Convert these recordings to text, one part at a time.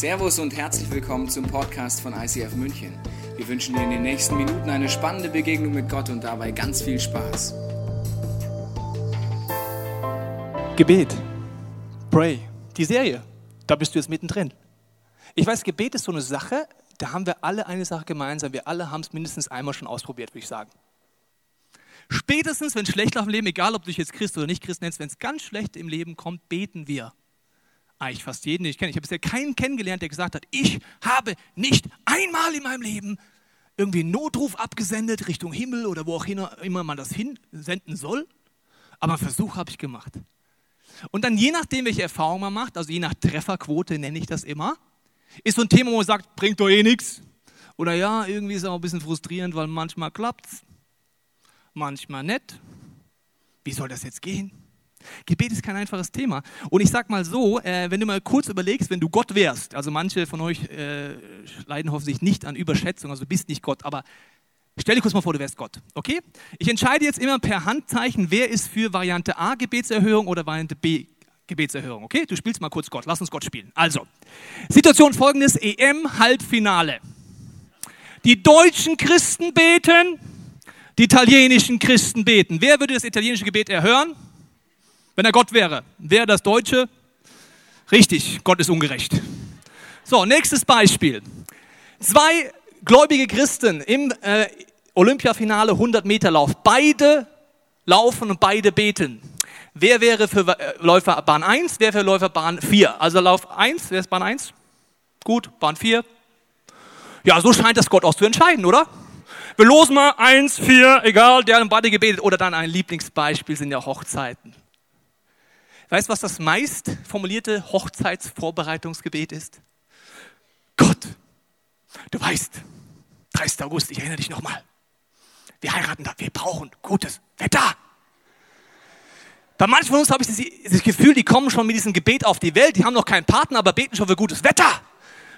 Servus und herzlich willkommen zum Podcast von ICF München. Wir wünschen dir in den nächsten Minuten eine spannende Begegnung mit Gott und dabei ganz viel Spaß. Gebet. Pray. Die Serie. Da bist du jetzt mittendrin. Ich weiß, Gebet ist so eine Sache, da haben wir alle eine Sache gemeinsam. Wir alle haben es mindestens einmal schon ausprobiert, würde ich sagen. Spätestens, wenn es schlecht läuft im Leben, egal ob du dich jetzt Christ oder nicht Christ nennst, wenn es ganz schlecht im Leben kommt, beten wir. Eigentlich fast jeden, den ich kenne. Ich habe bisher keinen kennengelernt, der gesagt hat, ich habe nicht einmal in meinem Leben irgendwie einen Notruf abgesendet Richtung Himmel oder wo auch immer man das hinsenden soll. Aber einen Versuch habe ich gemacht. Und dann je nachdem, welche Erfahrung man macht, also je nach Trefferquote nenne ich das immer, ist so ein Thema, wo man sagt, bringt doch eh nichts. Oder ja, irgendwie ist es auch ein bisschen frustrierend, weil manchmal klappt es manchmal nicht. Wie soll das jetzt gehen? Gebet ist kein einfaches Thema. Und ich sag mal so, äh, wenn du mal kurz überlegst, wenn du Gott wärst, also manche von euch äh, leiden hoffentlich nicht an Überschätzung, also du bist nicht Gott, aber stell dir kurz mal vor, du wärst Gott, okay? Ich entscheide jetzt immer per Handzeichen, wer ist für Variante A Gebetserhörung oder Variante B Gebetserhörung, okay? Du spielst mal kurz Gott, lass uns Gott spielen. Also, Situation folgendes, EM-Halbfinale. Die deutschen Christen beten, die italienischen Christen beten. Wer würde das italienische Gebet erhören, wenn er Gott wäre? Wer das deutsche? Richtig, Gott ist ungerecht. So, nächstes Beispiel. Zwei gläubige Christen im äh, Olympiafinale 100 Meter Lauf. Beide laufen und beide beten. Wer wäre für äh, Läufer Bahn 1, wer für Läufer Bahn 4? Also Lauf 1, wer ist Bahn 1? Gut, Bahn 4. Ja, so scheint das Gott auch zu entscheiden, oder? Wir losen mal eins, vier, egal, der haben beide gebetet. Oder dann ein Lieblingsbeispiel sind ja Hochzeiten. Weißt du, was das meist formulierte Hochzeitsvorbereitungsgebet ist? Gott, du weißt, 30. August, ich erinnere dich nochmal. Wir heiraten da, wir brauchen gutes Wetter. Bei manchen von uns habe ich das, Gefühl, die kommen schon mit diesem Gebet auf die Welt, die haben noch keinen Partner, aber beten schon für gutes Wetter.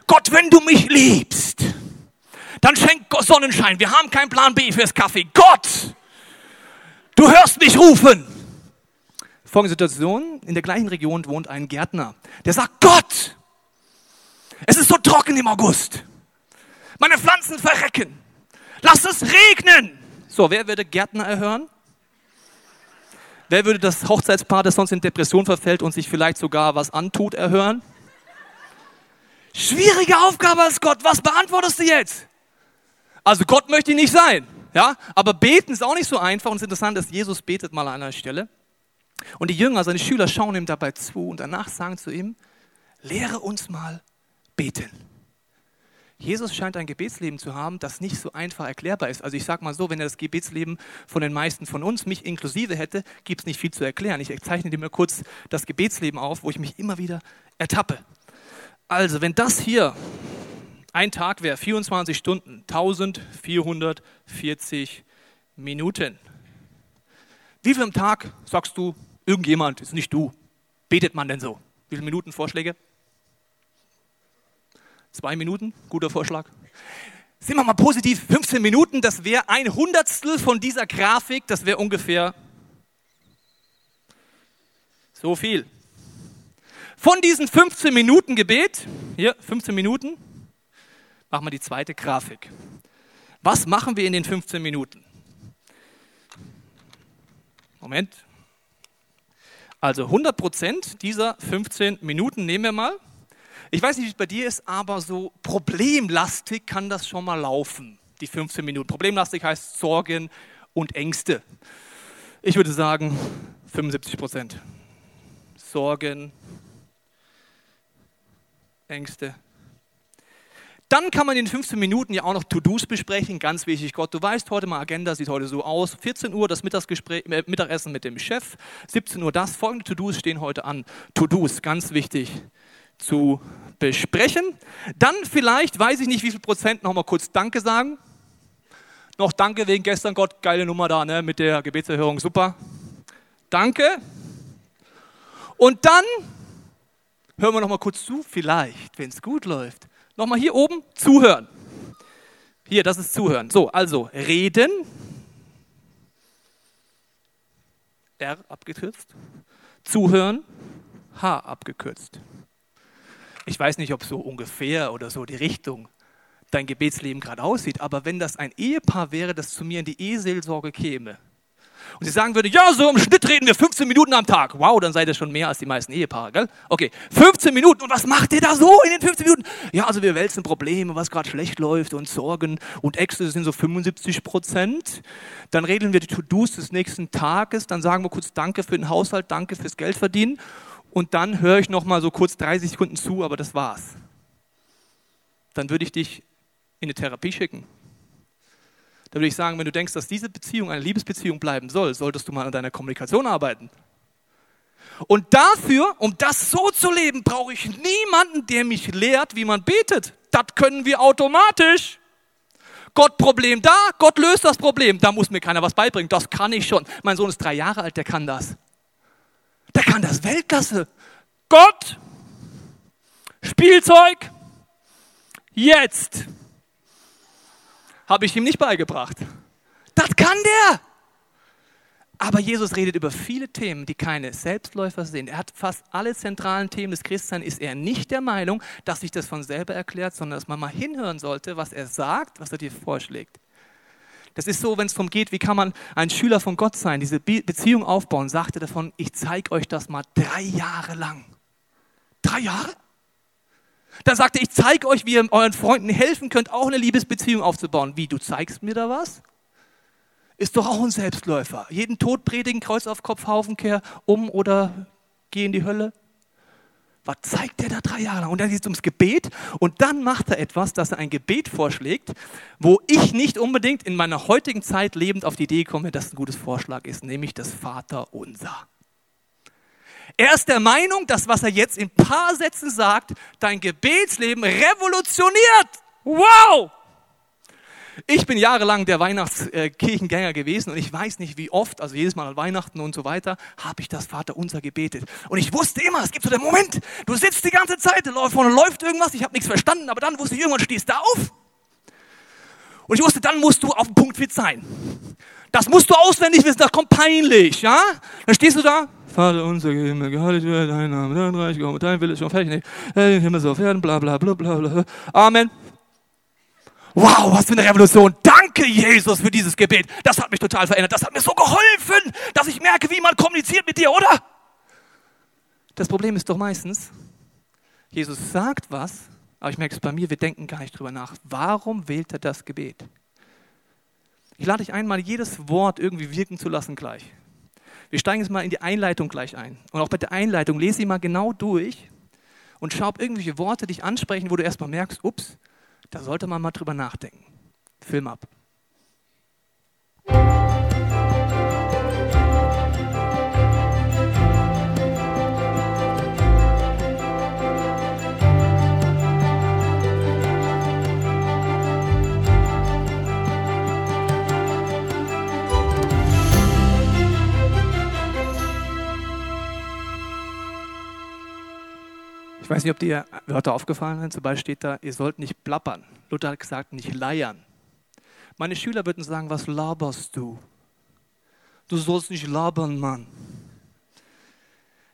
Gott, wenn du mich liebst, dann schenk Sonnenschein. Wir haben keinen Plan B fürs Kaffee. Gott, du hörst mich rufen. Folgende Situation, in der gleichen Region wohnt ein Gärtner, der sagt, Gott, es ist so trocken im August. Meine Pflanzen verrecken. Lass es regnen. So, wer würde Gärtner erhören? Wer würde das Hochzeitspaar, das sonst in Depression verfällt und sich vielleicht sogar was antut, erhören? Schwierige Aufgabe als Gott. Was beantwortest du jetzt? Also Gott möchte ich nicht sein. Ja? Aber beten ist auch nicht so einfach. Und es ist interessant, dass Jesus betet mal an einer Stelle. Und die Jünger, seine Schüler, schauen ihm dabei zu und danach sagen zu ihm, lehre uns mal beten. Jesus scheint ein Gebetsleben zu haben, das nicht so einfach erklärbar ist. Also ich sage mal so, wenn er das Gebetsleben von den meisten von uns, mich inklusive hätte, gibt es nicht viel zu erklären. Ich zeichne dir mal kurz das Gebetsleben auf, wo ich mich immer wieder ertappe. Also wenn das hier ein Tag wäre 24 Stunden, 1440 Minuten. Wie viel am Tag sagst du, irgendjemand, ist nicht du, betet man denn so? Wie viele Minuten Vorschläge? Zwei Minuten, guter Vorschlag. Sind wir mal positiv, 15 Minuten, das wäre ein Hundertstel von dieser Grafik, das wäre ungefähr so viel. Von diesen 15 Minuten Gebet, hier 15 Minuten, Machen wir die zweite Grafik. Was machen wir in den 15 Minuten? Moment. Also 100 Prozent dieser 15 Minuten nehmen wir mal. Ich weiß nicht, wie es bei dir ist, aber so problemlastig kann das schon mal laufen, die 15 Minuten. Problemlastig heißt Sorgen und Ängste. Ich würde sagen 75 Prozent. Sorgen, Ängste, dann kann man in 15 Minuten ja auch noch To-Dos besprechen, ganz wichtig. Gott, du weißt heute mal, Agenda sieht heute so aus. 14 Uhr das Mittagsgespräch, äh, Mittagessen mit dem Chef, 17 Uhr das. Folgende To-Dos stehen heute an. To-Dos, ganz wichtig zu besprechen. Dann vielleicht, weiß ich nicht, wie viel Prozent, noch mal kurz Danke sagen. Noch Danke wegen gestern, Gott, geile Nummer da, ne, mit der Gebetserhörung, super. Danke. Und dann hören wir noch mal kurz zu, vielleicht, wenn es gut läuft Nochmal hier oben, zuhören. Hier, das ist zuhören. So, also reden. R abgekürzt. Zuhören. H abgekürzt. Ich weiß nicht, ob so ungefähr oder so die Richtung dein Gebetsleben gerade aussieht, aber wenn das ein Ehepaar wäre, das zu mir in die Eheseelsorge käme und sie sagen würde, ja, so im Schnitt reden wir 15 Minuten am Tag. Wow, dann seid ihr schon mehr als die meisten Ehepaare, gell? Okay, 15 Minuten. Und was macht ihr da so in den 15 Minuten? Ja, also wir wälzen Probleme, was gerade schlecht läuft und Sorgen und Ängste sind so 75 Prozent. Dann regeln wir die To-Dos des nächsten Tages. Dann sagen wir kurz Danke für den Haushalt, Danke fürs Geld verdienen. Und dann höre ich noch mal so kurz 30 Sekunden zu, aber das war's. Dann würde ich dich in eine Therapie schicken. Da würde ich sagen, wenn du denkst, dass diese Beziehung eine Liebesbeziehung bleiben soll, solltest du mal an deiner Kommunikation arbeiten. Und dafür, um das so zu leben, brauche ich niemanden, der mich lehrt, wie man betet. Das können wir automatisch. Gott Problem da, Gott löst das Problem. Da muss mir keiner was beibringen. Das kann ich schon. Mein Sohn ist drei Jahre alt, der kann das. Der kann das Weltklasse. Gott, Spielzeug, jetzt habe ich ihm nicht beigebracht. Das kann der. Aber Jesus redet über viele Themen, die keine Selbstläufer sind. Er hat fast alle zentralen Themen des Christseins, ist er nicht der Meinung, dass sich das von selber erklärt, sondern dass man mal hinhören sollte, was er sagt, was er dir vorschlägt. Das ist so, wenn es darum geht, wie kann man ein Schüler von Gott sein, diese Beziehung aufbauen, sagte davon, ich zeige euch das mal drei Jahre lang. Drei Jahre? Dann sagte er, ich zeige euch, wie ihr euren Freunden helfen könnt, auch eine Liebesbeziehung aufzubauen. Wie, du zeigst mir da was? Ist doch auch ein Selbstläufer. Jeden Tod predigen, Kreuz auf Kopf, Haufenkehr, um oder geh in die Hölle. Was zeigt er da drei Jahre lang? Und dann geht es ums Gebet und dann macht er etwas, dass er ein Gebet vorschlägt, wo ich nicht unbedingt in meiner heutigen Zeit lebend auf die Idee komme, dass ein gutes Vorschlag ist, nämlich das Vater unser. Er ist der Meinung, dass was er jetzt in paar Sätzen sagt, dein Gebetsleben revolutioniert. Wow! Ich bin jahrelang der Weihnachtskirchengänger gewesen und ich weiß nicht wie oft, also jedes Mal an Weihnachten und so weiter, habe ich das Vater unser gebetet. Und ich wusste immer, es gibt so den Moment, du sitzt die ganze Zeit, vorne läuft irgendwas, ich habe nichts verstanden, aber dann wusste ich, irgendwann stehst du auf. Und ich wusste, dann musst du auf dem Punkt fit sein. Das musst du auswendig wissen, das kommt peinlich, ja? Dann stehst du da, Vater unser Himmel, geheiligt werde dein Name, dein Reich komme, dein Wille ist schon fertig, hey, Himmel so auf Erden, bla bla bla bla bla. Amen. Wow, was für eine Revolution. Danke, Jesus, für dieses Gebet. Das hat mich total verändert. Das hat mir so geholfen, dass ich merke, wie man kommuniziert mit dir, oder? Das Problem ist doch meistens, Jesus sagt was, aber ich merke es bei mir, wir denken gar nicht drüber nach. Warum wählt er das Gebet? Ich lade dich ein, mal jedes Wort irgendwie wirken zu lassen gleich. Wir steigen jetzt mal in die Einleitung gleich ein. Und auch bei der Einleitung lese sie mal genau durch und schau, ob irgendwelche Worte dich ansprechen, wo du erstmal merkst, ups, da sollte man mal drüber nachdenken. Film ab. Weiß nicht, ob dir Wörter aufgefallen sind. Zum Beispiel steht da, ihr sollt nicht plappern. Luther hat gesagt, nicht leiern. Meine Schüler würden sagen, was laberst du? Du sollst nicht labern, Mann.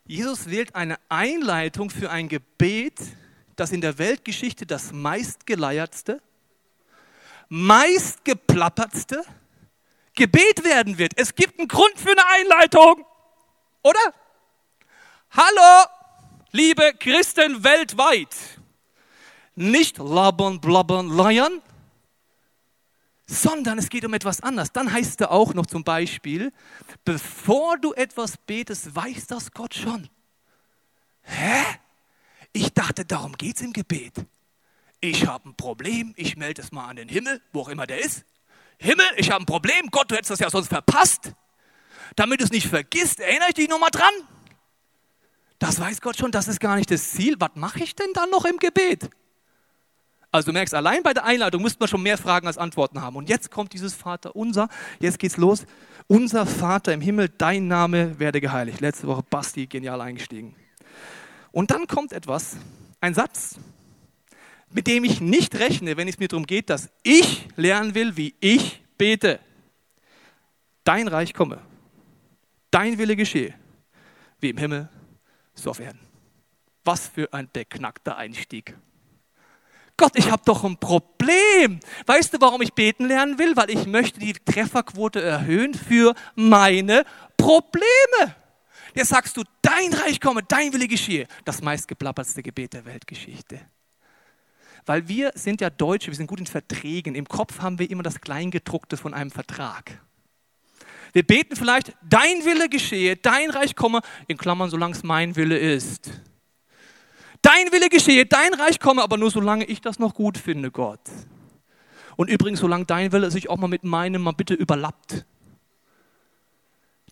Jesus wählt eine Einleitung für ein Gebet, das in der Weltgeschichte das meistgeleiertste, meistgeplappertste Gebet werden wird. Es gibt einen Grund für eine Einleitung, oder? Hallo, liebe Christen weltweit, nicht labern, blabbern, leiern, sondern es geht um etwas anderes. Dann heißt es auch noch zum Beispiel, bevor du etwas betest, weiß das Gott schon. Hä? Ich dachte, darum geht es im Gebet. Ich habe ein Problem, ich melde es mal an den Himmel, wo auch immer der ist. Himmel, ich habe ein Problem, Gott, du hättest das ja sonst verpasst. Damit du es nicht vergisst, erinnere ich dich nochmal dran. Das weiß Gott schon, das ist gar nicht das Ziel. Was mache ich denn dann noch im Gebet? Also du merkst, allein bei der Einladung müsste man schon mehr Fragen als Antworten haben. Und jetzt kommt dieses Vater unser, jetzt geht's los. Unser Vater im Himmel, dein Name werde geheiligt. Letzte Woche Basti genial eingestiegen. Und dann kommt etwas, ein Satz, mit dem ich nicht rechne, wenn es mir darum geht, dass ich lernen will, wie ich bete. Dein Reich komme, dein Wille geschehe, wie im Himmel, so Erden. Was für ein beknackter Einstieg. Gott, ich habe doch ein Problem. Weißt du, warum ich beten lernen will? Weil ich möchte die Trefferquote erhöhen für meine Probleme. Jetzt sagst du, dein Reich komme, dein Wille geschehe. Das meistgeplappertste Gebet der Weltgeschichte. Weil wir sind ja Deutsche, wir sind gut in Verträgen. Im Kopf haben wir immer das Kleingedruckte von einem Vertrag. Wir beten vielleicht, dein Wille geschehe, dein Reich komme, in Klammern, solange es mein Wille ist. Dein Wille geschehe, dein Reich komme, aber nur solange ich das noch gut finde, Gott. Und übrigens, solange dein Wille sich auch mal mit meinem mal bitte überlappt.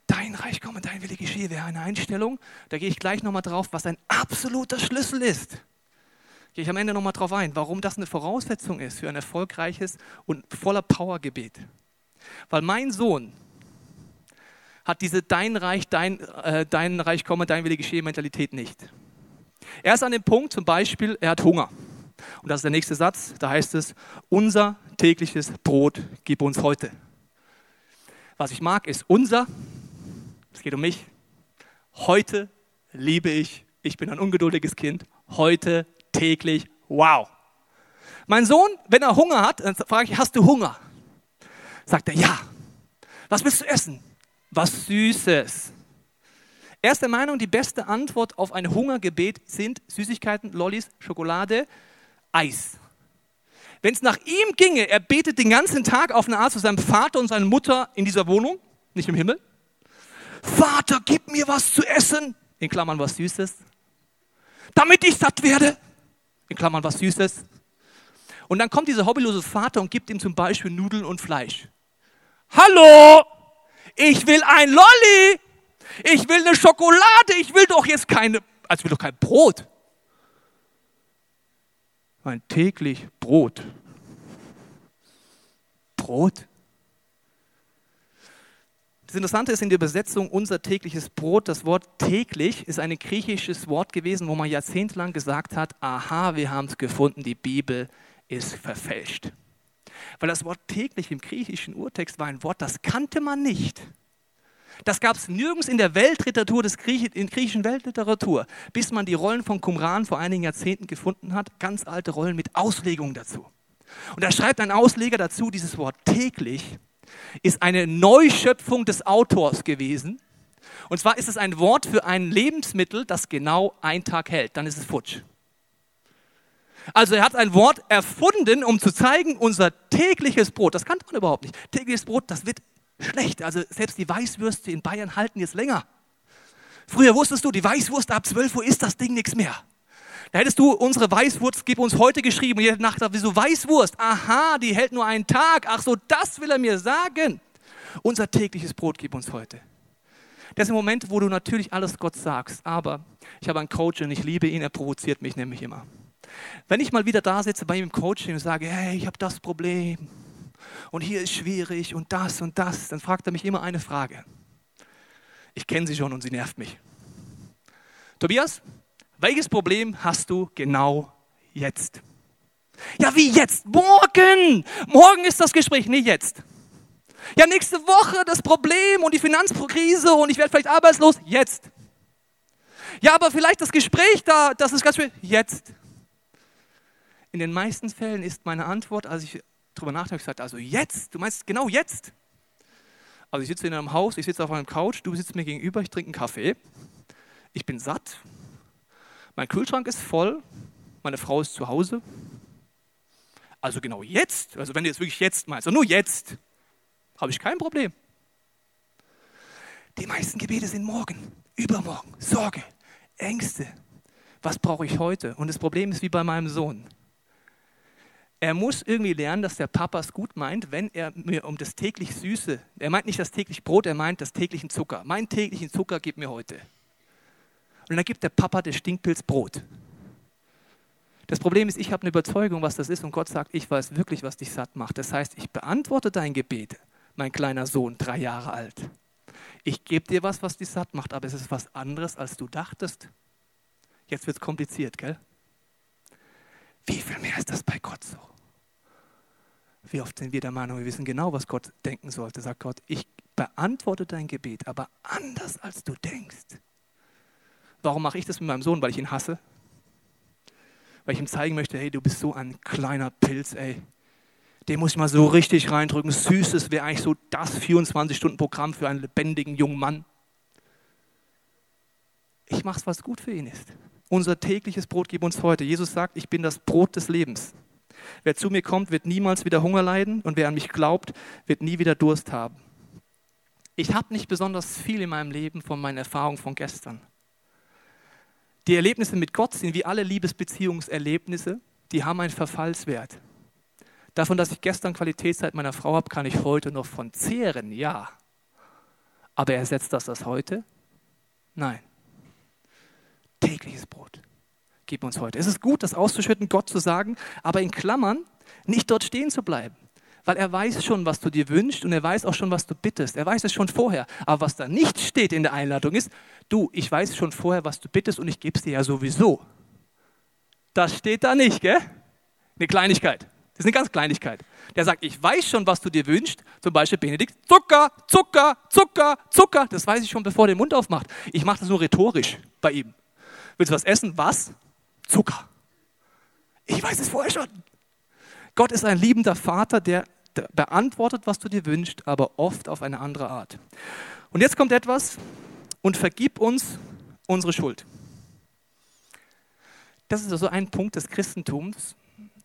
Dein Reich komme, dein Wille geschehe, wäre eine Einstellung. Da gehe ich gleich nochmal drauf, was ein absoluter Schlüssel ist gehe ich am Ende nochmal drauf ein, warum das eine Voraussetzung ist für ein erfolgreiches und voller Power Gebet. Weil mein Sohn hat diese Dein Reich, dein, äh, dein Reich komme, dein Wille geschehe Mentalität nicht. Er ist an dem Punkt zum Beispiel, er hat Hunger. Und das ist der nächste Satz, da heißt es, unser tägliches Brot gib uns heute. Was ich mag, ist unser, es geht um mich, heute liebe ich, ich bin ein ungeduldiges Kind, heute täglich. Wow. Mein Sohn, wenn er Hunger hat, dann frage ich, hast du Hunger? Sagt er, ja. Was willst du essen? Was Süßes. Erste Meinung, die beste Antwort auf ein Hungergebet sind Süßigkeiten, Lollis, Schokolade, Eis. Wenn es nach ihm ginge, er betet den ganzen Tag auf eine Art zu seinem Vater und seiner Mutter in dieser Wohnung, nicht im Himmel. Vater, gib mir was zu essen, in Klammern was Süßes, damit ich satt werde in Klammern was Süßes. Und dann kommt dieser hobbylose Vater und gibt ihm zum Beispiel Nudeln und Fleisch. Hallo, ich will ein Lolli, ich will eine Schokolade, ich will doch jetzt keine, also will doch kein Brot. Mein täglich Brot. Brot? Das Interessante ist in der Übersetzung unser tägliches Brot, das Wort täglich ist ein griechisches Wort gewesen, wo man jahrzehntelang gesagt hat, aha, wir haben es gefunden, die Bibel ist verfälscht. Weil das Wort täglich im griechischen Urtext war ein Wort, das kannte man nicht. Das gab es nirgends in der Weltliteratur, des Griech in griechischen Weltliteratur, bis man die Rollen von Qumran vor einigen Jahrzehnten gefunden hat, ganz alte Rollen mit Auslegungen dazu. Und da schreibt ein Ausleger dazu, dieses Wort täglich ist eine Neuschöpfung des Autors gewesen. Und zwar ist es ein Wort für ein Lebensmittel, das genau einen Tag hält. Dann ist es futsch. Also er hat ein Wort erfunden, um zu zeigen, unser tägliches Brot, das kannte man überhaupt nicht. Tägliches Brot, das wird schlecht. Also selbst die Weißwürste in Bayern halten jetzt länger. Früher wusstest du, die Weißwurst ab 12 Uhr ist das Ding nichts mehr. Da hättest du unsere Weißwurst, gib uns heute geschrieben. Und jede Nacht wieso Weißwurst? Aha, die hält nur einen Tag. Ach so, das will er mir sagen. Unser tägliches Brot gib uns heute. Das sind Momente, wo du natürlich alles Gott sagst. Aber ich habe einen Coach und ich liebe ihn, er provoziert mich nämlich immer. Wenn ich mal wieder da sitze bei ihm im Coaching und sage, hey, ich habe das Problem und hier ist schwierig und das und das, dann fragt er mich immer eine Frage. Ich kenne sie schon und sie nervt mich. Tobias, welches Problem hast du genau jetzt? Ja, wie jetzt? Morgen! Morgen ist das Gespräch, nicht jetzt. Ja, nächste Woche das Problem und die Finanzkrise und ich werde vielleicht arbeitslos. Jetzt. Ja, aber vielleicht das Gespräch da, das ist ganz schön. Jetzt. In den meisten Fällen ist meine Antwort, als ich darüber nachdenke, gesagt, also jetzt, du meinst genau jetzt. Also ich sitze in einem Haus, ich sitze auf einem Couch, du sitzt mir gegenüber, ich trinke einen Kaffee, ich bin satt, mein Kühlschrank ist voll, meine Frau ist zu Hause. Also genau jetzt, also wenn du jetzt wirklich jetzt meinst, nur jetzt, habe ich kein Problem. Die meisten Gebete sind morgen, übermorgen, Sorge, Ängste. Was brauche ich heute? Und das Problem ist wie bei meinem Sohn. Er muss irgendwie lernen, dass der Papa es gut meint, wenn er mir um das täglich Süße, er meint nicht das täglich Brot, er meint das täglichen Zucker. Mein täglichen Zucker gibt mir heute. Und dann gibt der Papa das Stinkpilz Brot. Das Problem ist, ich habe eine Überzeugung, was das ist, und Gott sagt, ich weiß wirklich, was dich satt macht. Das heißt, ich beantworte dein Gebet, mein kleiner Sohn, drei Jahre alt. Ich gebe dir was, was dich satt macht, aber es ist was anderes, als du dachtest. Jetzt wird es kompliziert, gell? Wie viel mehr ist das bei Gott so? Wie oft sind wir der Meinung, wir wissen genau, was Gott denken sollte. Sagt Gott, ich beantworte dein Gebet, aber anders als du denkst. Warum mache ich das mit meinem Sohn? Weil ich ihn hasse? weil ich ihm zeigen möchte, hey, du bist so ein kleiner Pilz, ey. Den muss ich mal so richtig reindrücken. Süßes wäre eigentlich so das 24-Stunden-Programm für einen lebendigen jungen Mann. Ich mache es, was gut für ihn ist. Unser tägliches Brot gib uns heute. Jesus sagt, ich bin das Brot des Lebens. Wer zu mir kommt, wird niemals wieder Hunger leiden und wer an mich glaubt, wird nie wieder Durst haben. Ich habe nicht besonders viel in meinem Leben von meinen Erfahrungen von gestern. Die Erlebnisse mit Gott sind wie alle Liebesbeziehungserlebnisse, die haben einen Verfallswert. Davon, dass ich gestern Qualitätszeit meiner Frau habe, kann ich heute noch von zehren, ja. Aber ersetzt das das heute? Nein. Tägliches Brot. Gib uns heute. Es ist gut, das auszuschütten, Gott zu sagen, aber in Klammern nicht dort stehen zu bleiben. Weil er weiß schon, was du dir wünschst und er weiß auch schon, was du bittest. Er weiß es schon vorher. Aber was da nicht steht in der Einladung ist, du, ich weiß schon vorher, was du bittest und ich gebe es dir ja sowieso. Das steht da nicht, gell? Eine Kleinigkeit. Das ist eine ganz Kleinigkeit. Der sagt, ich weiß schon, was du dir wünschst. Zum Beispiel Benedikt, Zucker, Zucker, Zucker, Zucker. Das weiß ich schon, bevor er den Mund aufmacht. Ich mache das nur rhetorisch bei ihm. Willst du was essen? Was? Zucker. Ich weiß es vorher schon. Gott ist ein liebender Vater, der beantwortet, was du dir wünschst, aber oft auf eine andere Art. Und jetzt kommt etwas und vergib uns unsere Schuld. Das ist also ein Punkt des Christentums,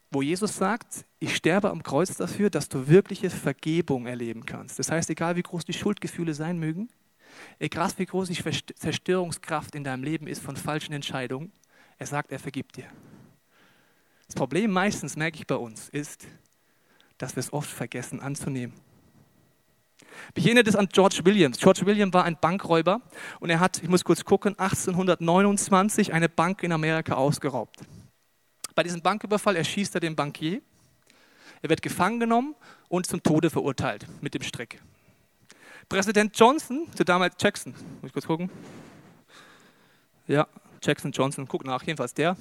wo Jesus sagt, ich sterbe am Kreuz dafür, dass du wirkliche Vergebung erleben kannst. Das heißt, egal wie groß die Schuldgefühle sein mögen, egal wie groß die Zerstörungskraft in deinem Leben ist von falschen Entscheidungen, er sagt, er vergibt dir. Das Problem meistens, merke ich bei uns, ist, dass wir es oft vergessen anzunehmen. Ich erinnere das an George Williams. George Williams war ein Bankräuber und er hat, ich muss kurz gucken, 1829 eine Bank in Amerika ausgeraubt. Bei diesem Banküberfall erschießt er den Bankier. Er wird gefangen genommen und zum Tode verurteilt mit dem Strick. Präsident Johnson, zu damals Jackson, muss ich kurz gucken. Ja, Jackson Johnson, guck nach, jedenfalls der.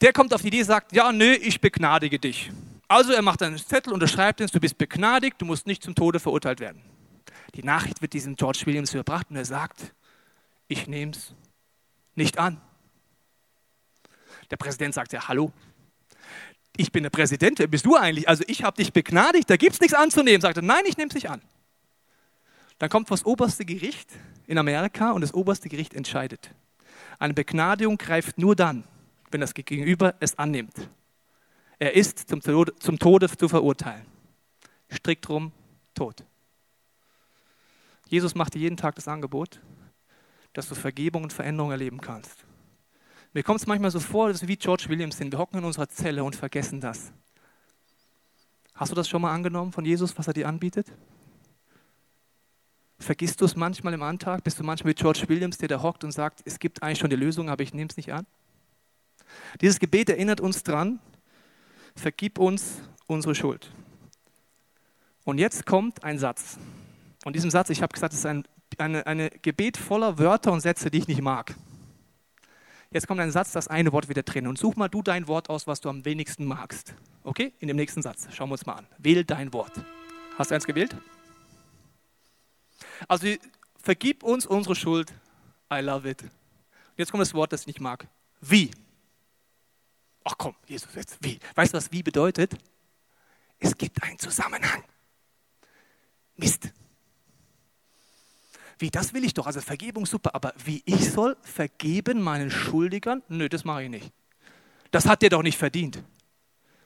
Der kommt auf die Idee, sagt, ja, nö, ich begnadige dich. Also er macht einen Zettel, unterschreibt ihn, du bist begnadigt, du musst nicht zum Tode verurteilt werden. Die Nachricht wird diesem George Williams überbracht und er sagt, ich nehme es nicht an. Der Präsident sagt ja, hallo, ich bin der Präsident, wer bist du eigentlich? Also ich habe dich begnadigt, da gibt es nichts anzunehmen. Sagt er, nein, ich nehme es nicht an. Dann kommt das oberste Gericht in Amerika und das oberste Gericht entscheidet. Eine Begnadigung greift nur dann, wenn das Gegenüber es annimmt. Er ist zum Tode, zum Tode zu verurteilen. Strikt drum, tot. Jesus macht dir jeden Tag das Angebot, dass du Vergebung und Veränderung erleben kannst. Mir kommt es manchmal so vor, dass wir wie George Williams sind. Wir hocken in unserer Zelle und vergessen das. Hast du das schon mal angenommen von Jesus, was er dir anbietet? Vergisst du es manchmal im Alltag? Bist du manchmal wie George Williams, der da hockt und sagt, es gibt eigentlich schon die Lösung, aber ich nehme es nicht an? Dieses Gebet erinnert uns daran, vergib uns unsere Schuld. Und jetzt kommt ein Satz. Und diesem Satz, ich habe gesagt, es ist ein eine, eine Gebet voller Wörter und Sätze, die ich nicht mag. Jetzt kommt ein Satz, das eine Wort wieder drin. Und such mal du dein Wort aus, was du am wenigsten magst. Okay? In dem nächsten Satz. Schauen wir uns mal an. Wähl dein Wort. Hast du eins gewählt? Also vergib uns unsere Schuld. I love it. Jetzt kommt das Wort, das ich nicht mag. Wie? Ach komm, Jesus, jetzt wie? Weißt du, was wie bedeutet? Es gibt einen Zusammenhang. Mist. Wie, das will ich doch. Also Vergebung super, aber wie ich soll vergeben meinen Schuldigern? Nö, das mache ich nicht. Das hat der doch nicht verdient.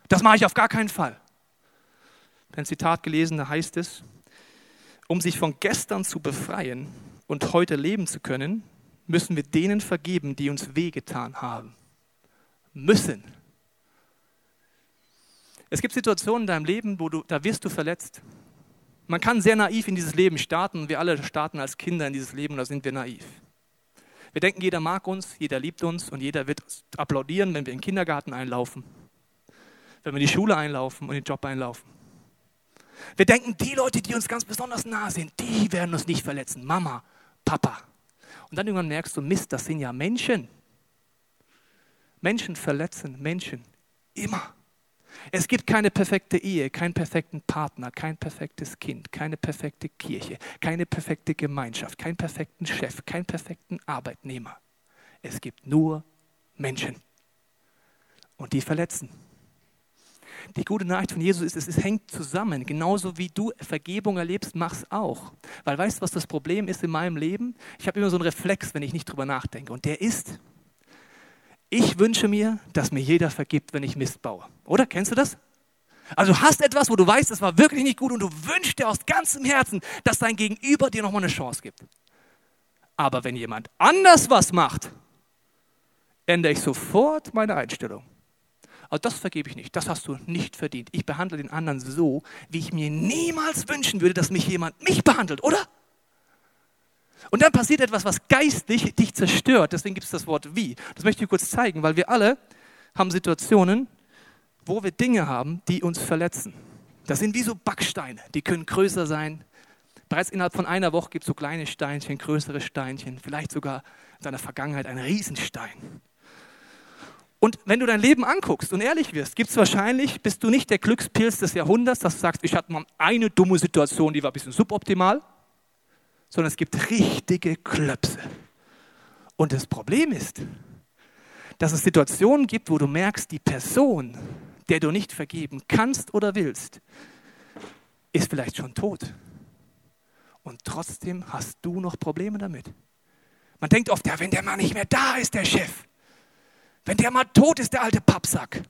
Das mache ich auf gar keinen Fall. Ein Zitat gelesen, da heißt es, um sich von gestern zu befreien und heute leben zu können, müssen wir denen vergeben, die uns wehgetan haben müssen. Es gibt Situationen in deinem Leben, wo du, da wirst du verletzt. Man kann sehr naiv in dieses Leben starten. Wir alle starten als Kinder in dieses Leben und da sind wir naiv. Wir denken, jeder mag uns, jeder liebt uns und jeder wird applaudieren, wenn wir in den Kindergarten einlaufen, wenn wir in die Schule einlaufen und in den Job einlaufen. Wir denken, die Leute, die uns ganz besonders nah sind, die werden uns nicht verletzen. Mama, Papa. Und dann irgendwann merkst du, Mist, das sind ja Menschen. Menschen verletzen Menschen immer. Es gibt keine perfekte Ehe, keinen perfekten Partner, kein perfektes Kind, keine perfekte Kirche, keine perfekte Gemeinschaft, keinen perfekten Chef, keinen perfekten Arbeitnehmer. Es gibt nur Menschen. und die verletzen. Die gute Nachricht von Jesus ist, es hängt zusammen. Genauso wie du Vergebung erlebst, mach's auch. Weil weißt du, was das Problem ist in meinem Leben? Ich habe immer so einen Reflex, wenn ich nicht drüber nachdenke. Und der ist, ich wünsche mir, dass mir jeder vergibt, wenn ich Mist baue. Oder? Kennst du das? Also du hast etwas, wo du weißt, das war wirklich nicht gut und du wünschst dir aus ganzem Herzen, dass dein Gegenüber dir nochmal eine Chance gibt. Aber wenn jemand anders was macht, ändere ich sofort meine Einstellung. Aber das vergebe ich nicht. Das hast du nicht verdient. Ich behandle den anderen so, wie ich mir niemals wünschen würde, dass mich jemand mich behandelt, oder? Und dann passiert etwas, was geistlich dich zerstört. Deswegen gibt es das Wort wie. Das möchte ich kurz zeigen, weil wir alle haben Situationen, wo wir Dinge haben, die uns verletzen. Das sind wie so Backsteine. Die können größer sein. Bereits innerhalb von einer Woche gibt es so kleine Steinchen, größere Steinchen, vielleicht sogar in deiner Vergangenheit ein Riesenstein. Und wenn du dein Leben anguckst und ehrlich wirst, gibt es wahrscheinlich, bist du nicht der Glückspilz des Jahrhunderts, dass du sagst, ich hatte mal eine dumme Situation, die war ein bisschen suboptimal, sondern es gibt richtige Klöpse. Und das Problem ist, dass es Situationen gibt, wo du merkst, die Person, der du nicht vergeben kannst oder willst, ist vielleicht schon tot. Und trotzdem hast du noch Probleme damit. Man denkt oft, ja, wenn der Mann nicht mehr da ist, der Chef, wenn der mal tot ist, der alte Pappsack,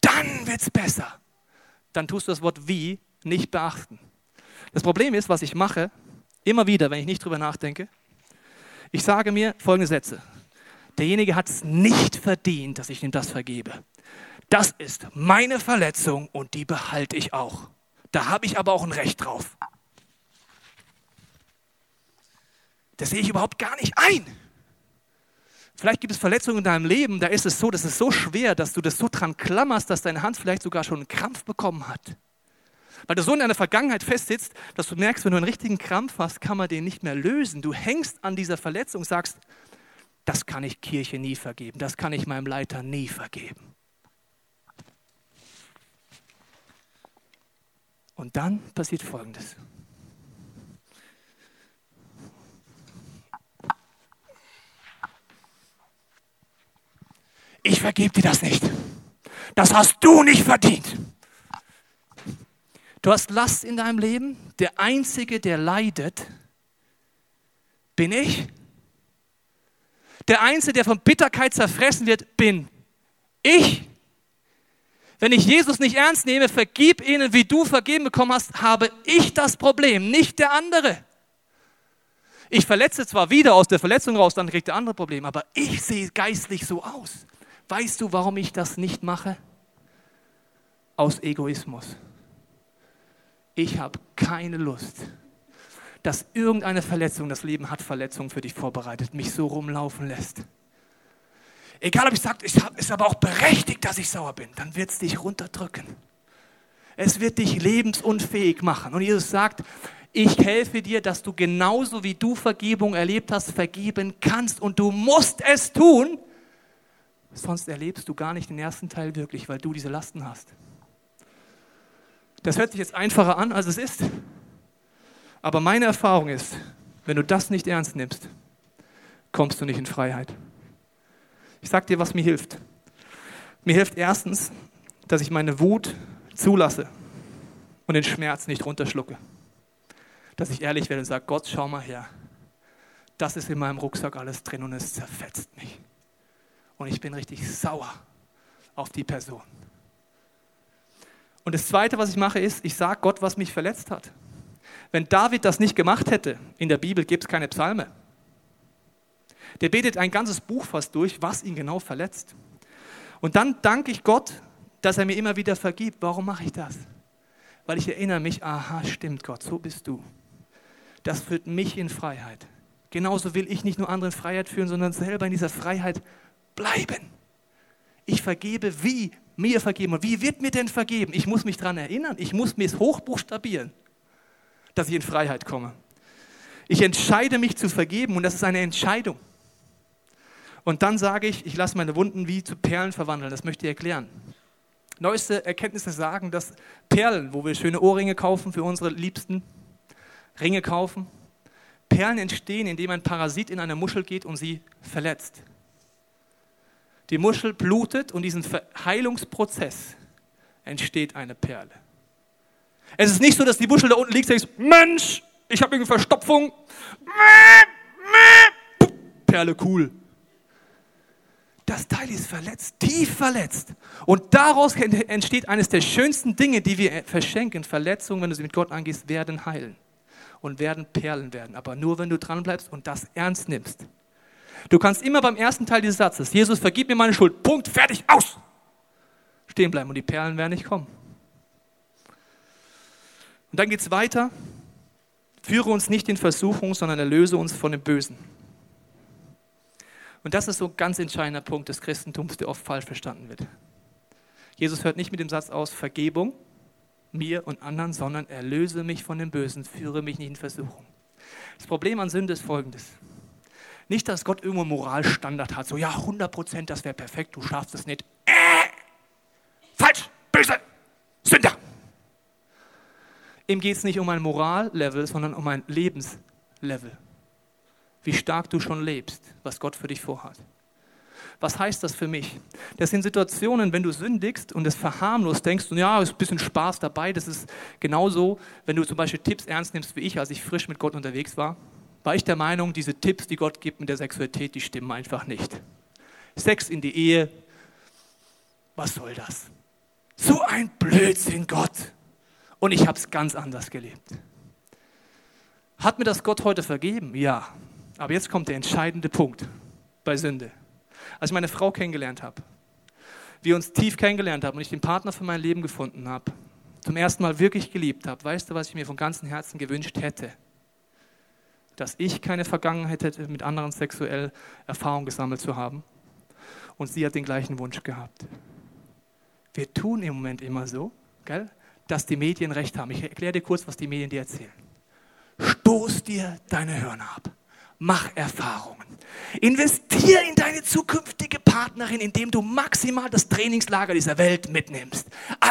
dann wird es besser. Dann tust du das Wort wie nicht beachten. Das Problem ist, was ich mache, immer wieder, wenn ich nicht drüber nachdenke, ich sage mir folgende Sätze. Derjenige hat es nicht verdient, dass ich ihm das vergebe. Das ist meine Verletzung und die behalte ich auch. Da habe ich aber auch ein Recht drauf. Das sehe ich überhaupt gar nicht ein. Vielleicht gibt es Verletzungen in deinem Leben, da ist es so, das ist so schwer, dass du das so dran klammerst, dass deine Hand vielleicht sogar schon einen Krampf bekommen hat. Weil du so in deiner Vergangenheit festsitzt, dass du merkst, wenn du einen richtigen Krampf hast, kann man den nicht mehr lösen. Du hängst an dieser Verletzung und sagst, das kann ich Kirche nie vergeben, das kann ich meinem Leiter nie vergeben. Und dann passiert Folgendes. Ich vergebe dir das nicht. Das hast du nicht verdient. Du hast Last in deinem Leben. Der Einzige, der leidet, bin ich. Der Einzige, der von Bitterkeit zerfressen wird, bin ich. Wenn ich Jesus nicht ernst nehme, vergib ihnen, wie du vergeben bekommen hast, habe ich das Problem, nicht der andere. Ich verletze zwar wieder aus der Verletzung raus, dann kriegt der andere Problem, aber ich sehe geistlich so aus. Weißt du, warum ich das nicht mache? Aus Egoismus. Ich habe keine Lust, dass irgendeine Verletzung, das Leben hat Verletzungen für dich vorbereitet, mich so rumlaufen lässt. Egal, ob ich sage, es ist aber auch berechtigt, dass ich sauer bin, dann wird es dich runterdrücken. Es wird dich lebensunfähig machen. Und Jesus sagt, ich helfe dir, dass du genauso wie du Vergebung erlebt hast, vergeben kannst. Und du musst es tun, Sonst erlebst du gar nicht den ersten Teil wirklich, weil du diese Lasten hast. Das hört sich jetzt einfacher an, als es ist. Aber meine Erfahrung ist, wenn du das nicht ernst nimmst, kommst du nicht in Freiheit. Ich sage dir, was mir hilft. Mir hilft erstens, dass ich meine Wut zulasse und den Schmerz nicht runterschlucke. Dass ich ehrlich werde und sage, Gott, schau mal her. Das ist in meinem Rucksack alles drin und es zerfetzt mich und ich bin richtig sauer auf die Person. Und das Zweite, was ich mache, ist, ich sage Gott, was mich verletzt hat. Wenn David das nicht gemacht hätte, in der Bibel gibt es keine Psalme. Der betet ein ganzes Buch fast durch, was ihn genau verletzt. Und dann danke ich Gott, dass er mir immer wieder vergibt. Warum mache ich das? Weil ich erinnere mich, aha, stimmt Gott, so bist du. Das führt mich in Freiheit. Genauso will ich nicht nur andere in Freiheit führen, sondern selber in dieser Freiheit bleiben. Ich vergebe, wie mir vergeben. Und wie wird mir denn vergeben? Ich muss mich daran erinnern. Ich muss mir es hochbuchstabieren, dass ich in Freiheit komme. Ich entscheide mich zu vergeben und das ist eine Entscheidung. Und dann sage ich, ich lasse meine Wunden wie zu Perlen verwandeln. Das möchte ich erklären. Neueste Erkenntnisse sagen, dass Perlen, wo wir schöne Ohrringe kaufen für unsere Liebsten, Ringe kaufen, Perlen entstehen, indem ein Parasit in eine Muschel geht und sie verletzt. Die Muschel blutet und diesen Heilungsprozess entsteht eine Perle. Es ist nicht so, dass die Muschel da unten liegt und sagt, Mensch, ich habe irgendwie Verstopfung. Perle cool. Das Teil ist verletzt, tief verletzt. Und daraus entsteht eines der schönsten Dinge, die wir verschenken. Verletzungen, wenn du sie mit Gott angehst, werden heilen und werden Perlen werden. Aber nur, wenn du dran bleibst und das ernst nimmst. Du kannst immer beim ersten Teil dieses Satzes, Jesus, vergib mir meine Schuld, Punkt, fertig, aus, stehen bleiben und die Perlen werden nicht kommen. Und dann geht es weiter. Führe uns nicht in Versuchung, sondern erlöse uns von dem Bösen. Und das ist so ein ganz entscheidender Punkt des Christentums, der oft falsch verstanden wird. Jesus hört nicht mit dem Satz aus Vergebung mir und anderen, sondern erlöse mich von dem Bösen, führe mich nicht in Versuchung. Das Problem an Sünde ist folgendes. Nicht, dass Gott irgendwo einen Moralstandard hat, so ja, 100 Prozent, das wäre perfekt, du schaffst es nicht. Äh, falsch, böse, Sünder. Ihm geht es nicht um ein Morallevel, sondern um ein Lebenslevel. Wie stark du schon lebst, was Gott für dich vorhat. Was heißt das für mich? Das sind Situationen, wenn du sündigst und es verharmlos denkst, und ja, ist ein bisschen Spaß dabei. Das ist genauso, wenn du zum Beispiel Tipps ernst nimmst wie ich, als ich frisch mit Gott unterwegs war, war ich der Meinung, diese Tipps, die Gott gibt mit der Sexualität, die stimmen einfach nicht. Sex in die Ehe, was soll das? So ein Blödsinn, Gott. Und ich habe es ganz anders gelebt. Hat mir das Gott heute vergeben? Ja. Aber jetzt kommt der entscheidende Punkt bei Sünde. Als ich meine Frau kennengelernt habe, wir uns tief kennengelernt haben und ich den Partner für mein Leben gefunden habe, zum ersten Mal wirklich geliebt habe, weißt du, was ich mir von ganzem Herzen gewünscht hätte? Dass ich keine Vergangenheit hätte, mit anderen sexuell Erfahrung gesammelt zu haben. Und sie hat den gleichen Wunsch gehabt. Wir tun im Moment immer so, gell? dass die Medien recht haben. Ich erkläre dir kurz, was die Medien dir erzählen. Stoß dir deine Hörner ab. Mach Erfahrungen. Investier in deine zukünftige Partnerin, indem du maximal das Trainingslager dieser Welt mitnimmst.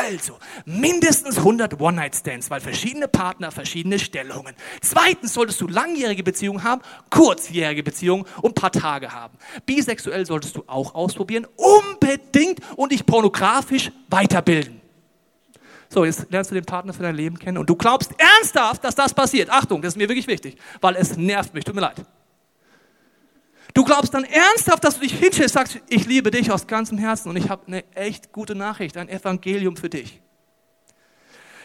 Also mindestens 100 One-Night-Stands, weil verschiedene Partner, verschiedene Stellungen. Zweitens solltest du langjährige Beziehungen haben, kurzjährige Beziehungen und ein paar Tage haben. Bisexuell solltest du auch ausprobieren, unbedingt und dich pornografisch weiterbilden. So, jetzt lernst du den Partner für dein Leben kennen und du glaubst ernsthaft, dass das passiert. Achtung, das ist mir wirklich wichtig, weil es nervt mich, tut mir leid. Du glaubst dann ernsthaft, dass du dich hinstellst, sagst, ich liebe dich aus ganzem Herzen und ich habe eine echt gute Nachricht, ein Evangelium für dich.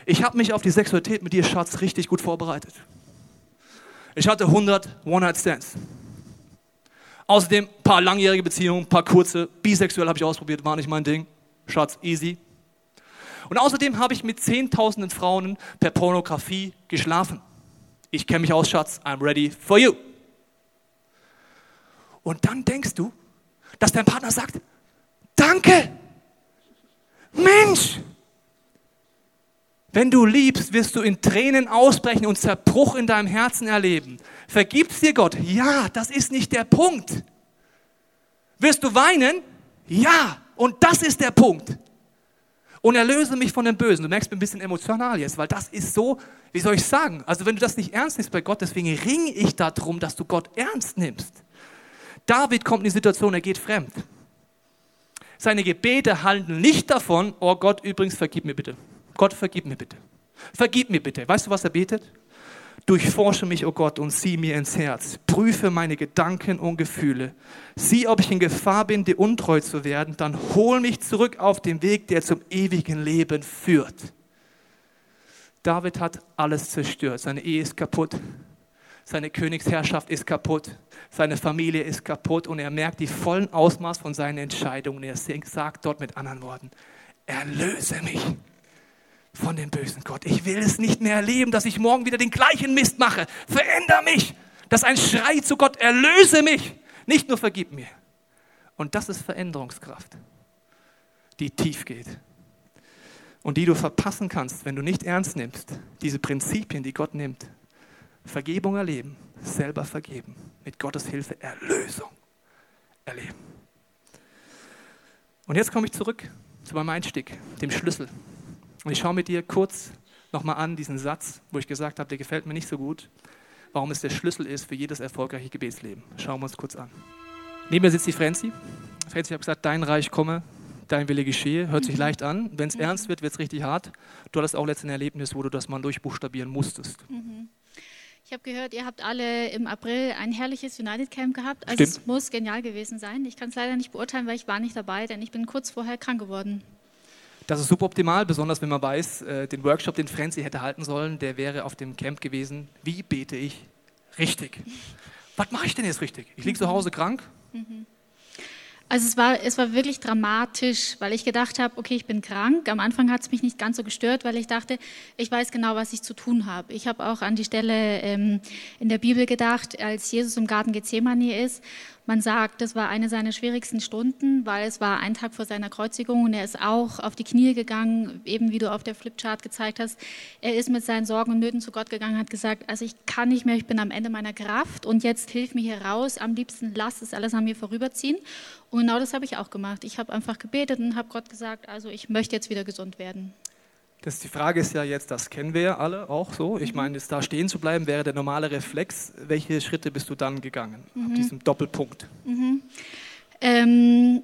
Ich habe mich auf die Sexualität mit dir, Schatz, richtig gut vorbereitet. Ich hatte 100 One-Night-Stands. Außerdem ein paar langjährige Beziehungen, ein paar kurze. Bisexuell habe ich ausprobiert, war nicht mein Ding. Schatz, easy. Und außerdem habe ich mit zehntausenden Frauen per Pornografie geschlafen. Ich kenne mich aus, Schatz. I'm ready for you. Und dann denkst du, dass dein Partner sagt, danke, Mensch. Wenn du liebst, wirst du in Tränen ausbrechen und Zerbruch in deinem Herzen erleben. Vergibst dir Gott? Ja, das ist nicht der Punkt. Wirst du weinen? Ja, und das ist der Punkt und erlöse mich von dem Bösen. Du merkst, ich bin ein bisschen emotional jetzt, weil das ist so, wie soll ich sagen? Also wenn du das nicht ernst nimmst bei Gott, deswegen ringe ich darum, dass du Gott ernst nimmst. David kommt in die Situation, er geht fremd. Seine Gebete handeln nicht davon, oh Gott, übrigens, vergib mir bitte. Gott, vergib mir bitte. Vergib mir bitte. Weißt du, was er betet? Durchforsche mich, o oh Gott, und sieh mir ins Herz. Prüfe meine Gedanken und Gefühle. Sieh, ob ich in Gefahr bin, dir untreu zu werden. Dann hol mich zurück auf den Weg, der zum ewigen Leben führt. David hat alles zerstört. Seine Ehe ist kaputt. Seine Königsherrschaft ist kaputt. Seine Familie ist kaputt. Und er merkt die vollen Ausmaß von seinen Entscheidungen. Er sagt dort mit anderen Worten, erlöse mich von dem bösen Gott. Ich will es nicht mehr erleben, dass ich morgen wieder den gleichen Mist mache. Veränder mich. Das ist ein Schrei zu Gott, erlöse mich. Nicht nur vergib mir. Und das ist Veränderungskraft, die tief geht. Und die du verpassen kannst, wenn du nicht ernst nimmst, diese Prinzipien, die Gott nimmt. Vergebung erleben, selber vergeben, mit Gottes Hilfe Erlösung erleben. Und jetzt komme ich zurück zu meinem Einstieg, dem Schlüssel. Und ich schaue mit dir kurz nochmal an diesen Satz, wo ich gesagt habe, der gefällt mir nicht so gut, warum es der Schlüssel ist für jedes erfolgreiche Gebetsleben. Schauen wir uns kurz an. Neben mir sitzt die Franzi. Franz, ich habe gesagt, dein Reich komme, dein Wille geschehe. Hört sich leicht an. Wenn es ernst wird, wird es richtig hart. Du hattest auch letztens ein Erlebnis, wo du das mal durchbuchstabieren musstest. Ich habe gehört, ihr habt alle im April ein herrliches United Camp gehabt. Also Stimmt. es muss genial gewesen sein. Ich kann es leider nicht beurteilen, weil ich war nicht dabei, denn ich bin kurz vorher krank geworden. Das ist suboptimal, besonders wenn man weiß, äh, den Workshop, den Franzi hätte halten sollen, der wäre auf dem Camp gewesen. Wie bete ich richtig? Was mache ich denn jetzt richtig? Ich liege zu Hause krank. Also es war, es war wirklich dramatisch, weil ich gedacht habe, okay, ich bin krank. Am Anfang hat es mich nicht ganz so gestört, weil ich dachte, ich weiß genau, was ich zu tun habe. Ich habe auch an die Stelle ähm, in der Bibel gedacht, als Jesus im Garten Gethsemane ist. Man sagt, das war eine seiner schwierigsten Stunden, weil es war ein Tag vor seiner Kreuzigung und er ist auch auf die Knie gegangen, eben wie du auf der Flipchart gezeigt hast. Er ist mit seinen Sorgen und Nöten zu Gott gegangen, hat gesagt, also ich kann nicht mehr, ich bin am Ende meiner Kraft und jetzt hilf mir hier raus. Am liebsten lass es alles an mir vorüberziehen. Und genau das habe ich auch gemacht. Ich habe einfach gebetet und habe Gott gesagt, also ich möchte jetzt wieder gesund werden. Das, die Frage ist ja jetzt, das kennen wir ja alle auch so. Ich meine, jetzt da stehen zu bleiben wäre der normale Reflex. Welche Schritte bist du dann gegangen? Ab diesem Doppelpunkt. Ähm,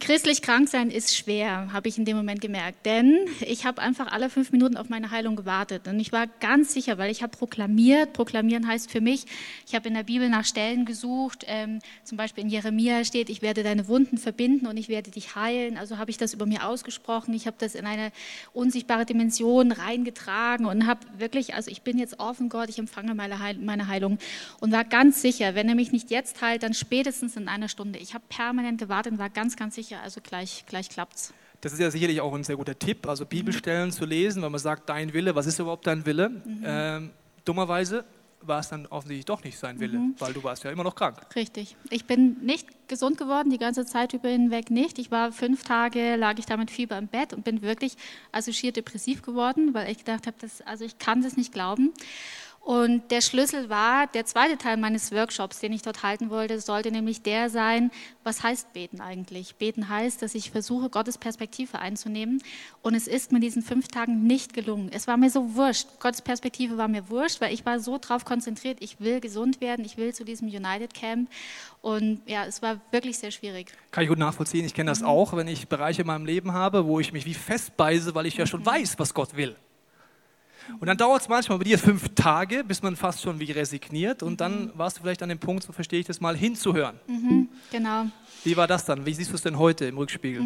christlich krank sein ist schwer, habe ich in dem Moment gemerkt, denn ich habe einfach alle fünf Minuten auf meine Heilung gewartet und ich war ganz sicher, weil ich habe proklamiert. Proklamieren heißt für mich, ich habe in der Bibel nach Stellen gesucht, ähm, zum Beispiel in Jeremia steht, ich werde deine Wunden verbinden und ich werde dich heilen. Also habe ich das über mir ausgesprochen. Ich habe das in eine unsichtbare Dimension reingetragen und habe wirklich, also ich bin jetzt offen, Gott, ich empfange meine, Heil meine Heilung und war ganz sicher, wenn er mich nicht jetzt heilt, dann spätestens in einer Stunde. Ich habe permanent gewartet und war ganz, ganz sicher, also gleich, gleich klappt's. Das ist ja sicherlich auch ein sehr guter Tipp, also Bibelstellen zu lesen, weil man sagt, dein Wille, was ist überhaupt dein Wille? Ähm, dummerweise war es dann offensichtlich doch nicht sein Wille, weil du warst ja immer noch krank. Richtig. Ich bin nicht gesund geworden, die ganze Zeit über hinweg nicht. Ich war fünf Tage, lag ich da mit Fieber im Bett und bin wirklich also schier depressiv geworden, weil ich gedacht habe, das, also ich kann das nicht glauben. Und der Schlüssel war, der zweite Teil meines Workshops, den ich dort halten wollte, sollte nämlich der sein, was heißt beten eigentlich? Beten heißt, dass ich versuche, Gottes Perspektive einzunehmen. Und es ist mir diesen fünf Tagen nicht gelungen. Es war mir so wurscht. Gottes Perspektive war mir wurscht, weil ich war so darauf konzentriert, ich will gesund werden, ich will zu diesem United Camp. Und ja, es war wirklich sehr schwierig. Kann ich gut nachvollziehen. Ich kenne das auch, wenn ich Bereiche in meinem Leben habe, wo ich mich wie festbeiße, weil ich ja schon weiß, was Gott will. Und dann dauert es manchmal bei dir fünf Tage, bis man fast schon wie resigniert. Und dann warst du vielleicht an dem Punkt, so verstehe ich das mal, hinzuhören. Mhm, genau. Wie war das dann? Wie siehst du es denn heute im Rückspiegel?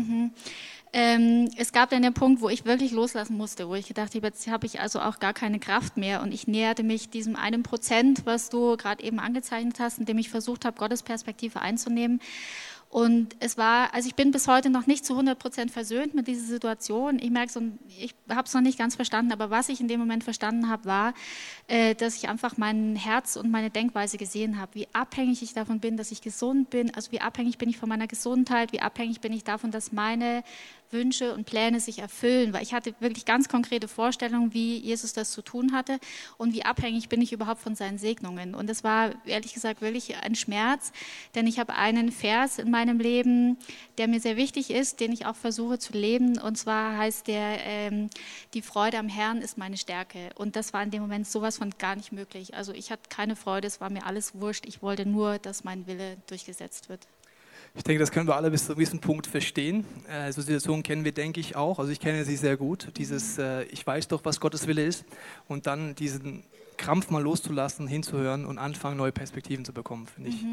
Ähm, es gab dann den Punkt, wo ich wirklich loslassen musste, wo ich gedacht habe, jetzt habe ich also auch gar keine Kraft mehr und ich näherte mich diesem einen Prozent, was du gerade eben angezeichnet hast, indem ich versucht habe, Gottes Perspektive einzunehmen. Und es war, also ich bin bis heute noch nicht zu 100 Prozent versöhnt mit dieser Situation. Ich merke so, ich habe es noch nicht ganz verstanden, aber was ich in dem Moment verstanden habe, war, dass ich einfach mein Herz und meine Denkweise gesehen habe, wie abhängig ich davon bin, dass ich gesund bin, also wie abhängig bin ich von meiner Gesundheit, wie abhängig bin ich davon, dass meine Wünsche und Pläne sich erfüllen, weil ich hatte wirklich ganz konkrete Vorstellungen, wie Jesus das zu tun hatte und wie abhängig bin ich überhaupt von seinen Segnungen. Und das war ehrlich gesagt wirklich ein Schmerz, denn ich habe einen Vers in meinem Leben, der mir sehr wichtig ist, den ich auch versuche zu leben. Und zwar heißt der, ähm, die Freude am Herrn ist meine Stärke. Und das war in dem Moment sowas von gar nicht möglich. Also ich hatte keine Freude, es war mir alles wurscht. Ich wollte nur, dass mein Wille durchgesetzt wird. Ich denke, das können wir alle bis zu einem gewissen Punkt verstehen. Äh, so Situationen kennen wir, denke ich, auch. Also ich kenne sie sehr gut. Dieses, äh, ich weiß doch, was Gottes Wille ist. Und dann diesen Krampf mal loszulassen, hinzuhören und anfangen, neue Perspektiven zu bekommen, finde ich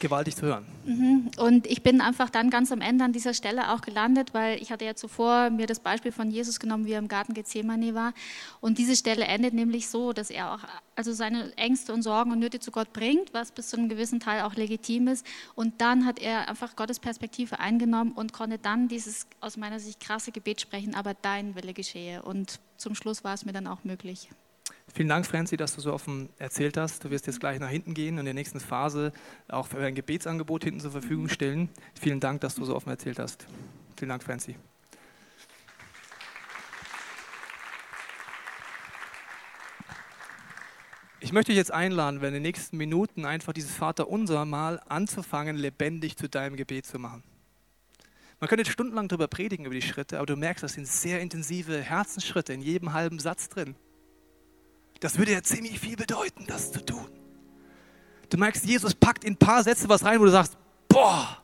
gewaltig zu hören. Mhm. Und ich bin einfach dann ganz am Ende an dieser Stelle auch gelandet, weil ich hatte ja zuvor mir das Beispiel von Jesus genommen, wie er im Garten Gethsemane war. Und diese Stelle endet nämlich so, dass er auch also seine Ängste und Sorgen und Nöte zu Gott bringt, was bis zu einem gewissen Teil auch legitim ist. Und dann hat er einfach Gottes Perspektive eingenommen und konnte dann dieses aus meiner Sicht krasse Gebet sprechen, aber dein Wille geschehe. Und zum Schluss war es mir dann auch möglich. Vielen Dank, Franzi, dass du so offen erzählt hast. Du wirst jetzt gleich nach hinten gehen und in der nächsten Phase auch für ein Gebetsangebot hinten zur Verfügung stellen. Vielen Dank, dass du so offen erzählt hast. Vielen Dank, Franzi. Ich möchte dich jetzt einladen, in den nächsten Minuten einfach dieses Vaterunser mal anzufangen, lebendig zu deinem Gebet zu machen. Man könnte stundenlang darüber predigen, über die Schritte, aber du merkst, das sind sehr intensive Herzensschritte in jedem halben Satz drin. Das würde ja ziemlich viel bedeuten, das zu tun. Du merkst, Jesus packt in ein paar Sätze was rein, wo du sagst, boah,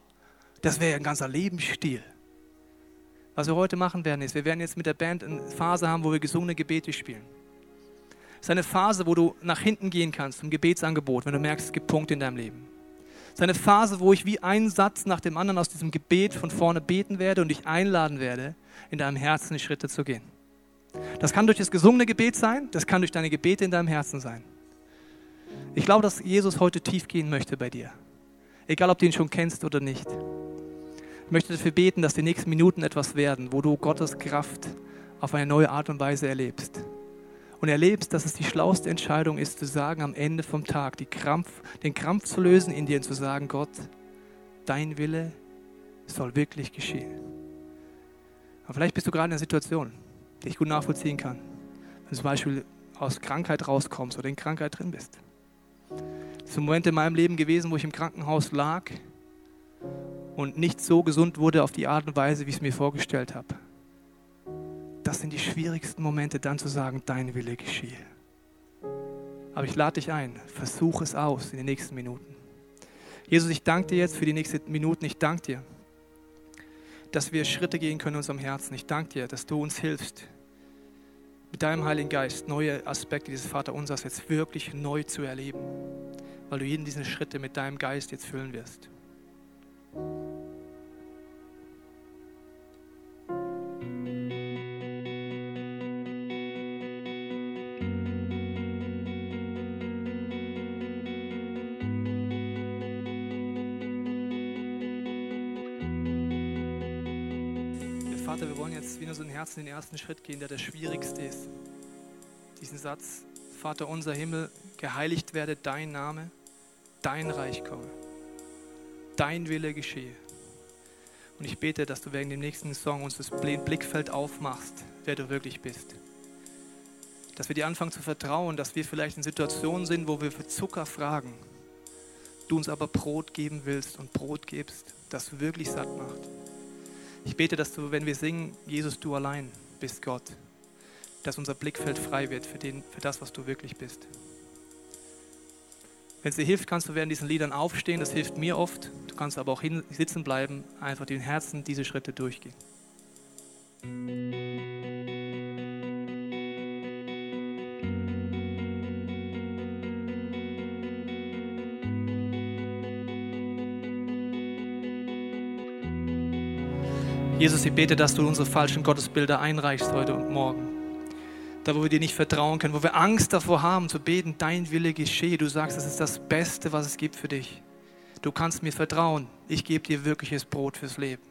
Das wäre ein ganzer Lebensstil. Was wir heute machen werden, ist, wir werden jetzt mit der Band eine Phase haben, wo wir gesungene Gebete spielen. Es ist eine Phase, wo du nach hinten gehen kannst zum Gebetsangebot, wenn du merkst, es gibt Punkte in deinem Leben. Es ist eine Phase, wo ich wie einen Satz nach dem anderen aus diesem Gebet von vorne beten werde und dich einladen werde, in deinem Herzen Schritte zu gehen. Das kann durch das gesungene Gebet sein, das kann durch deine Gebete in deinem Herzen sein. Ich glaube, dass Jesus heute tief gehen möchte bei dir. Egal, ob du ihn schon kennst oder nicht. Ich möchte dafür beten, dass die nächsten Minuten etwas werden, wo du Gottes Kraft auf eine neue Art und Weise erlebst. Und erlebst, dass es die schlauste Entscheidung ist, zu sagen am Ende vom Tag, Krampf, den Krampf zu lösen in dir und zu sagen, Gott, dein Wille soll wirklich geschehen. Aber vielleicht bist du gerade in einer Situation, die ich gut nachvollziehen kann. Wenn du zum Beispiel aus Krankheit rauskommst oder in Krankheit drin bist. Das ist ein Moment in meinem Leben gewesen, wo ich im Krankenhaus lag und nicht so gesund wurde auf die Art und Weise, wie ich es mir vorgestellt habe. Das sind die schwierigsten Momente, dann zu sagen, dein Wille geschehe. Aber ich lade dich ein, versuch es aus in den nächsten Minuten. Jesus, ich danke dir jetzt für die nächsten Minuten. Ich danke dir, dass wir Schritte gehen können in unserem Herzen. Ich danke dir, dass du uns hilfst, mit deinem Heiligen Geist neue Aspekte dieses Vaterunsers jetzt wirklich neu zu erleben, weil du jeden dieser Schritte mit deinem Geist jetzt füllen wirst. Herzen den ersten Schritt gehen, der der schwierigste ist. Diesen Satz, Vater unser Himmel, geheiligt werde dein Name, dein Reich komme, dein Wille geschehe. Und ich bete, dass du wegen dem nächsten Song uns das Blickfeld aufmachst, wer du wirklich bist. Dass wir dir anfangen zu vertrauen, dass wir vielleicht in Situationen sind, wo wir für Zucker fragen, du uns aber Brot geben willst und Brot gibst, das wirklich satt macht. Ich bete, dass du, wenn wir singen, Jesus, du allein bist Gott, dass unser Blickfeld frei wird für, den, für das, was du wirklich bist. Wenn es dir hilft, kannst du während diesen Liedern aufstehen, das hilft mir oft. Du kannst aber auch sitzen bleiben, einfach den Herzen diese Schritte durchgehen. Jesus, ich bete, dass du unsere falschen Gottesbilder einreichst heute und morgen. Da, wo wir dir nicht vertrauen können, wo wir Angst davor haben zu beten, dein Wille geschehe. Du sagst, das ist das Beste, was es gibt für dich. Du kannst mir vertrauen. Ich gebe dir wirkliches Brot fürs Leben.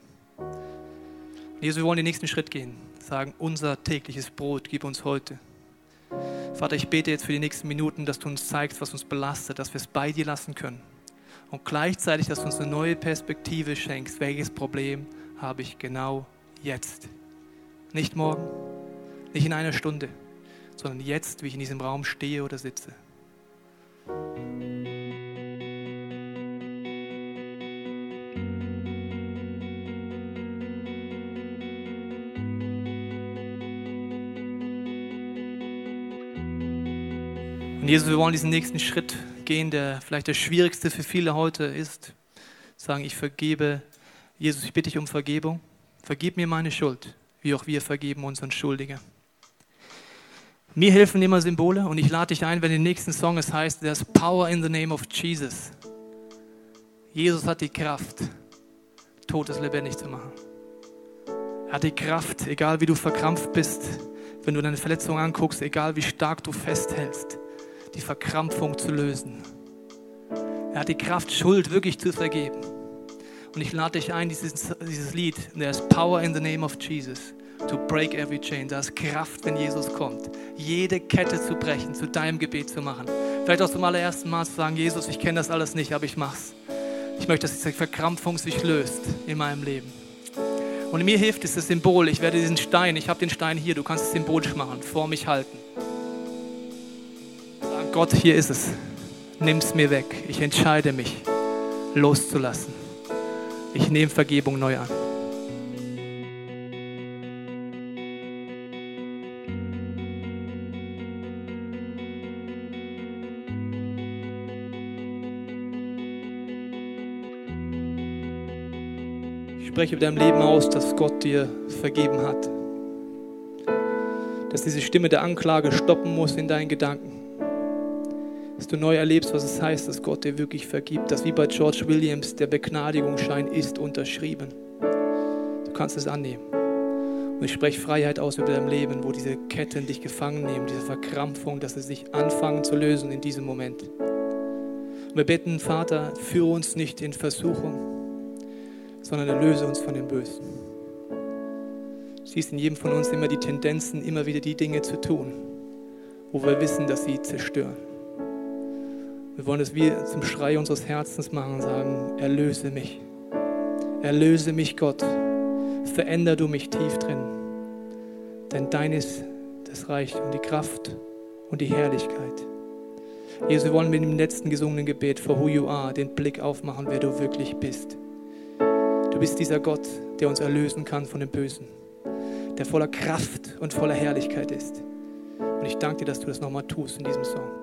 Jesus, wir wollen den nächsten Schritt gehen. Sagen, unser tägliches Brot gib uns heute. Vater, ich bete jetzt für die nächsten Minuten, dass du uns zeigst, was uns belastet, dass wir es bei dir lassen können. Und gleichzeitig, dass du uns eine neue Perspektive schenkst, welches Problem habe ich genau jetzt. Nicht morgen, nicht in einer Stunde, sondern jetzt, wie ich in diesem Raum stehe oder sitze. Und Jesus, wir wollen diesen nächsten Schritt gehen, der vielleicht der schwierigste für viele heute ist. Sagen, ich vergebe Jesus, ich bitte dich um Vergebung. Vergib mir meine Schuld, wie auch wir vergeben unseren Schuldigen. Mir helfen immer Symbole und ich lade dich ein, wenn im nächsten Song es heißt, there's power in the name of Jesus. Jesus hat die Kraft, Totes lebendig zu machen. Er hat die Kraft, egal wie du verkrampft bist, wenn du deine Verletzung anguckst, egal wie stark du festhältst, die Verkrampfung zu lösen. Er hat die Kraft, Schuld wirklich zu vergeben. Und ich lade dich ein, dieses, dieses Lied, There's Power in the Name of Jesus, to break every chain. Da ist Kraft, wenn Jesus kommt, jede Kette zu brechen, zu deinem Gebet zu machen. Vielleicht auch zum allerersten Mal zu sagen, Jesus, ich kenne das alles nicht, aber ich mach's. Ich möchte, dass diese Verkrampfung sich löst in meinem Leben. Und mir hilft es das Symbol. Ich werde diesen Stein, ich habe den Stein hier, du kannst es symbolisch machen, vor mich halten. Sagen, Gott, hier ist es. Nimm es mir weg. Ich entscheide mich, loszulassen. Ich nehme Vergebung neu an. spreche über deinem Leben aus, dass Gott dir vergeben hat. Dass diese Stimme der Anklage stoppen muss in deinen Gedanken. Dass du neu erlebst, was es heißt, dass Gott dir wirklich vergibt. Dass wie bei George Williams der Begnadigungsschein ist unterschrieben. Du kannst es annehmen. Und ich spreche Freiheit aus über dein Leben, wo diese Ketten dich gefangen nehmen, diese Verkrampfung, dass sie sich anfangen zu lösen in diesem Moment. Und wir beten, Vater, führe uns nicht in Versuchung, sondern erlöse uns von dem Bösen. Du siehst in jedem von uns immer die Tendenzen, immer wieder die Dinge zu tun, wo wir wissen, dass sie zerstören. Wir wollen es wie zum Schrei unseres Herzens machen und sagen, erlöse mich. Erlöse mich, Gott. Veränder du mich tief drin. Denn dein ist das Reich und die Kraft und die Herrlichkeit. Jesus, wir wollen mit dem letzten gesungenen Gebet for who you are den Blick aufmachen, wer du wirklich bist. Du bist dieser Gott, der uns erlösen kann von dem Bösen, der voller Kraft und voller Herrlichkeit ist. Und ich danke dir, dass du das nochmal tust in diesem Song.